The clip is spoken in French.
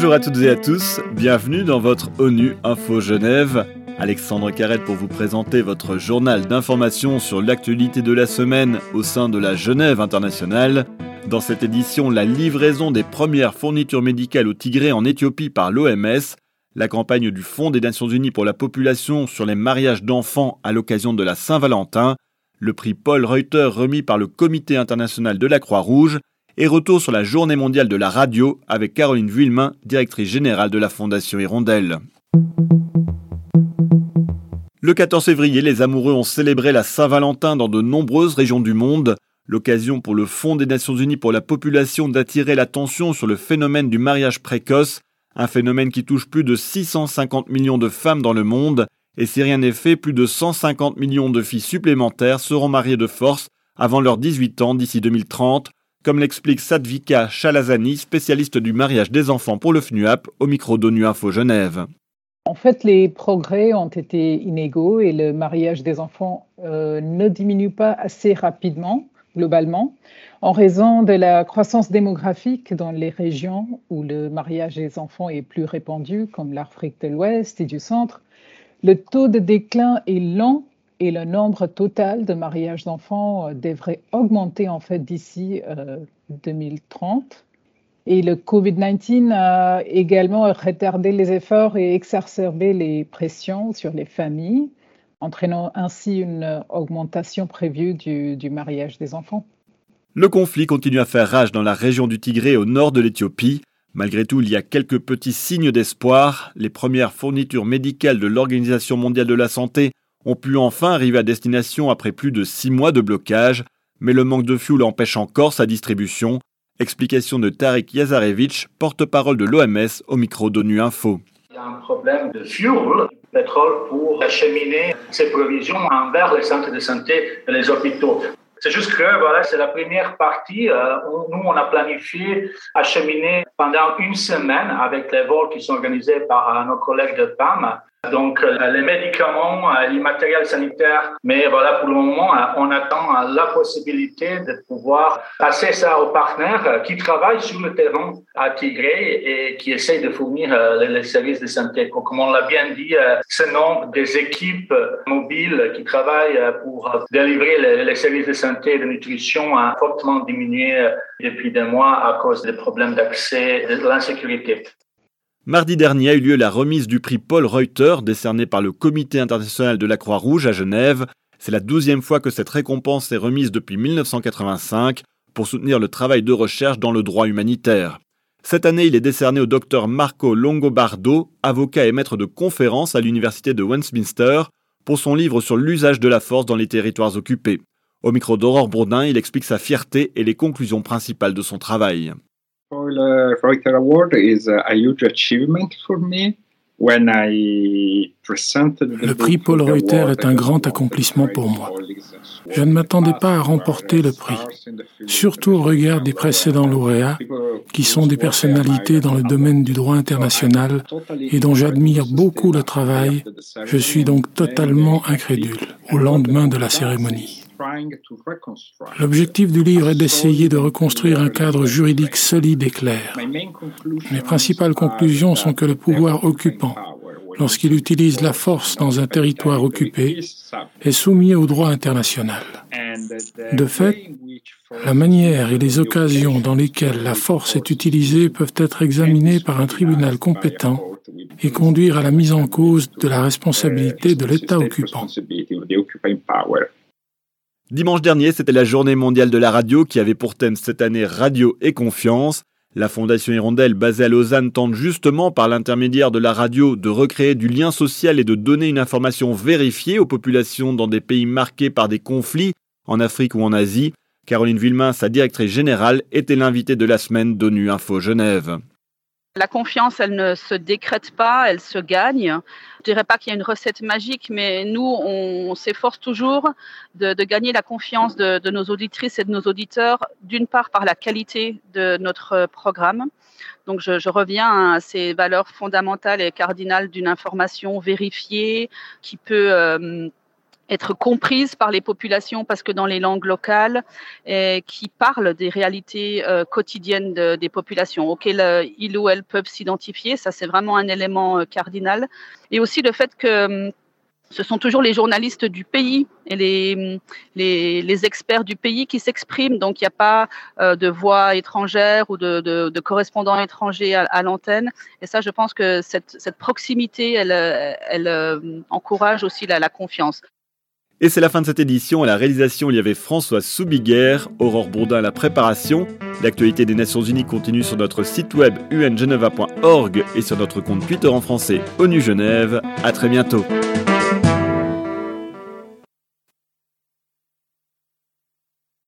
Bonjour à toutes et à tous, bienvenue dans votre ONU Info Genève. Alexandre Carrette pour vous présenter votre journal d'information sur l'actualité de la semaine au sein de la Genève internationale. Dans cette édition, la livraison des premières fournitures médicales au Tigré en Éthiopie par l'OMS, la campagne du Fonds des Nations Unies pour la population sur les mariages d'enfants à l'occasion de la Saint-Valentin, le prix Paul Reuter remis par le Comité international de la Croix-Rouge, et retour sur la journée mondiale de la radio avec Caroline Vuillemin, directrice générale de la Fondation Hirondelle. Le 14 février, les amoureux ont célébré la Saint-Valentin dans de nombreuses régions du monde, l'occasion pour le Fonds des Nations Unies pour la population d'attirer l'attention sur le phénomène du mariage précoce, un phénomène qui touche plus de 650 millions de femmes dans le monde, et si rien n'est fait, plus de 150 millions de filles supplémentaires seront mariées de force avant leurs 18 ans d'ici 2030, comme l'explique Sadvika Chalazani, spécialiste du mariage des enfants pour le FNUAP, au micro d'ONU Info Genève. En fait, les progrès ont été inégaux et le mariage des enfants euh, ne diminue pas assez rapidement, globalement, en raison de la croissance démographique dans les régions où le mariage des enfants est plus répandu, comme l'Afrique de l'Ouest et du Centre. Le taux de déclin est lent et le nombre total de mariages d'enfants euh, devrait augmenter en fait d'ici 2030. Euh, et le Covid-19 a également retardé les efforts et exacerbé les pressions sur les familles, entraînant ainsi une augmentation prévue du, du mariage des enfants. Le conflit continue à faire rage dans la région du Tigré au nord de l'Éthiopie. Malgré tout, il y a quelques petits signes d'espoir. Les premières fournitures médicales de l'Organisation mondiale de la santé ont pu enfin arriver à destination après plus de six mois de blocage, mais le manque de fuel empêche encore sa distribution. Explication de Tariq Yazarevich, porte-parole de l'OMS au micro d'ONU Info. Il y a un problème de fuel, pétrole, pour acheminer ces provisions envers les centres de santé et les hôpitaux. C'est juste que voilà, c'est la première partie. Euh, nous, on a planifié acheminer pendant une semaine avec les vols qui sont organisés par euh, nos collègues de PAM donc, euh, les médicaments, euh, les matériels sanitaires, mais voilà, pour le moment, euh, on attend la possibilité de pouvoir passer ça aux partenaires qui travaillent sur le terrain à Tigré et qui essayent de fournir les services de santé. Comme on l'a bien dit, ce nombre des équipes mobiles qui travaillent pour délivrer les services de santé et de nutrition a fortement diminué depuis des mois à cause des problèmes d'accès et de l'insécurité. Mardi dernier a eu lieu la remise du prix Paul Reuter, décerné par le Comité international de la Croix-Rouge à Genève. C'est la douzième fois que cette récompense est remise depuis 1985 pour soutenir le travail de recherche dans le droit humanitaire. Cette année, il est décerné au docteur Marco Longobardo, avocat et maître de conférence à l'université de Westminster, pour son livre sur l'usage de la force dans les territoires occupés. Au micro d'Aurore Bourdin, il explique sa fierté et les conclusions principales de son travail. Reuter Award is a huge achievement for me. Le prix Paul Reuter est un grand accomplissement pour moi. Je ne m'attendais pas à remporter le prix, surtout au regard des précédents lauréats, qui sont des personnalités dans le domaine du droit international et dont j'admire beaucoup le travail. Je suis donc totalement incrédule au lendemain de la cérémonie. L'objectif du livre est d'essayer de reconstruire un cadre juridique solide et clair. Mes principales conclusions sont que le pouvoir occupant, lorsqu'il utilise la force dans un territoire occupé, est soumis au droit international. De fait, la manière et les occasions dans lesquelles la force est utilisée peuvent être examinées par un tribunal compétent et conduire à la mise en cause de la responsabilité de l'État occupant. Dimanche dernier, c'était la journée mondiale de la radio qui avait pour thème cette année Radio et confiance. La Fondation Hirondelle basée à Lausanne tente justement par l'intermédiaire de la radio de recréer du lien social et de donner une information vérifiée aux populations dans des pays marqués par des conflits, en Afrique ou en Asie. Caroline Villemin, sa directrice générale, était l'invitée de la semaine d'ONU Info Genève. La confiance, elle ne se décrète pas, elle se gagne. Je dirais pas qu'il y a une recette magique, mais nous, on, s'efforce toujours de, gagner la confiance de, nos auditrices et de nos auditeurs, d'une part par la qualité de notre programme. Donc, je, reviens à ces valeurs fondamentales et cardinales d'une information vérifiée qui peut euh, être comprise par les populations parce que dans les langues locales et qui parlent des réalités euh, quotidiennes des populations auxquelles euh, ils ou elles peuvent s'identifier. Ça, c'est vraiment un élément euh, cardinal. Et aussi le fait que hum, ce sont toujours les journalistes du pays et les, hum, les, experts du pays qui s'expriment. Donc, il n'y a pas de voix étrangère ou de, correspondants étrangers à, l'antenne. Et ça, je pense que cette, proximité, elle, encourage aussi la confiance. Et c'est la fin de cette édition. À la réalisation, il y avait François Soubiguer, Aurore Bourdin à la préparation. L'actualité des Nations Unies continue sur notre site web ungeneva.org et sur notre compte Twitter en français ONU Genève. À très bientôt.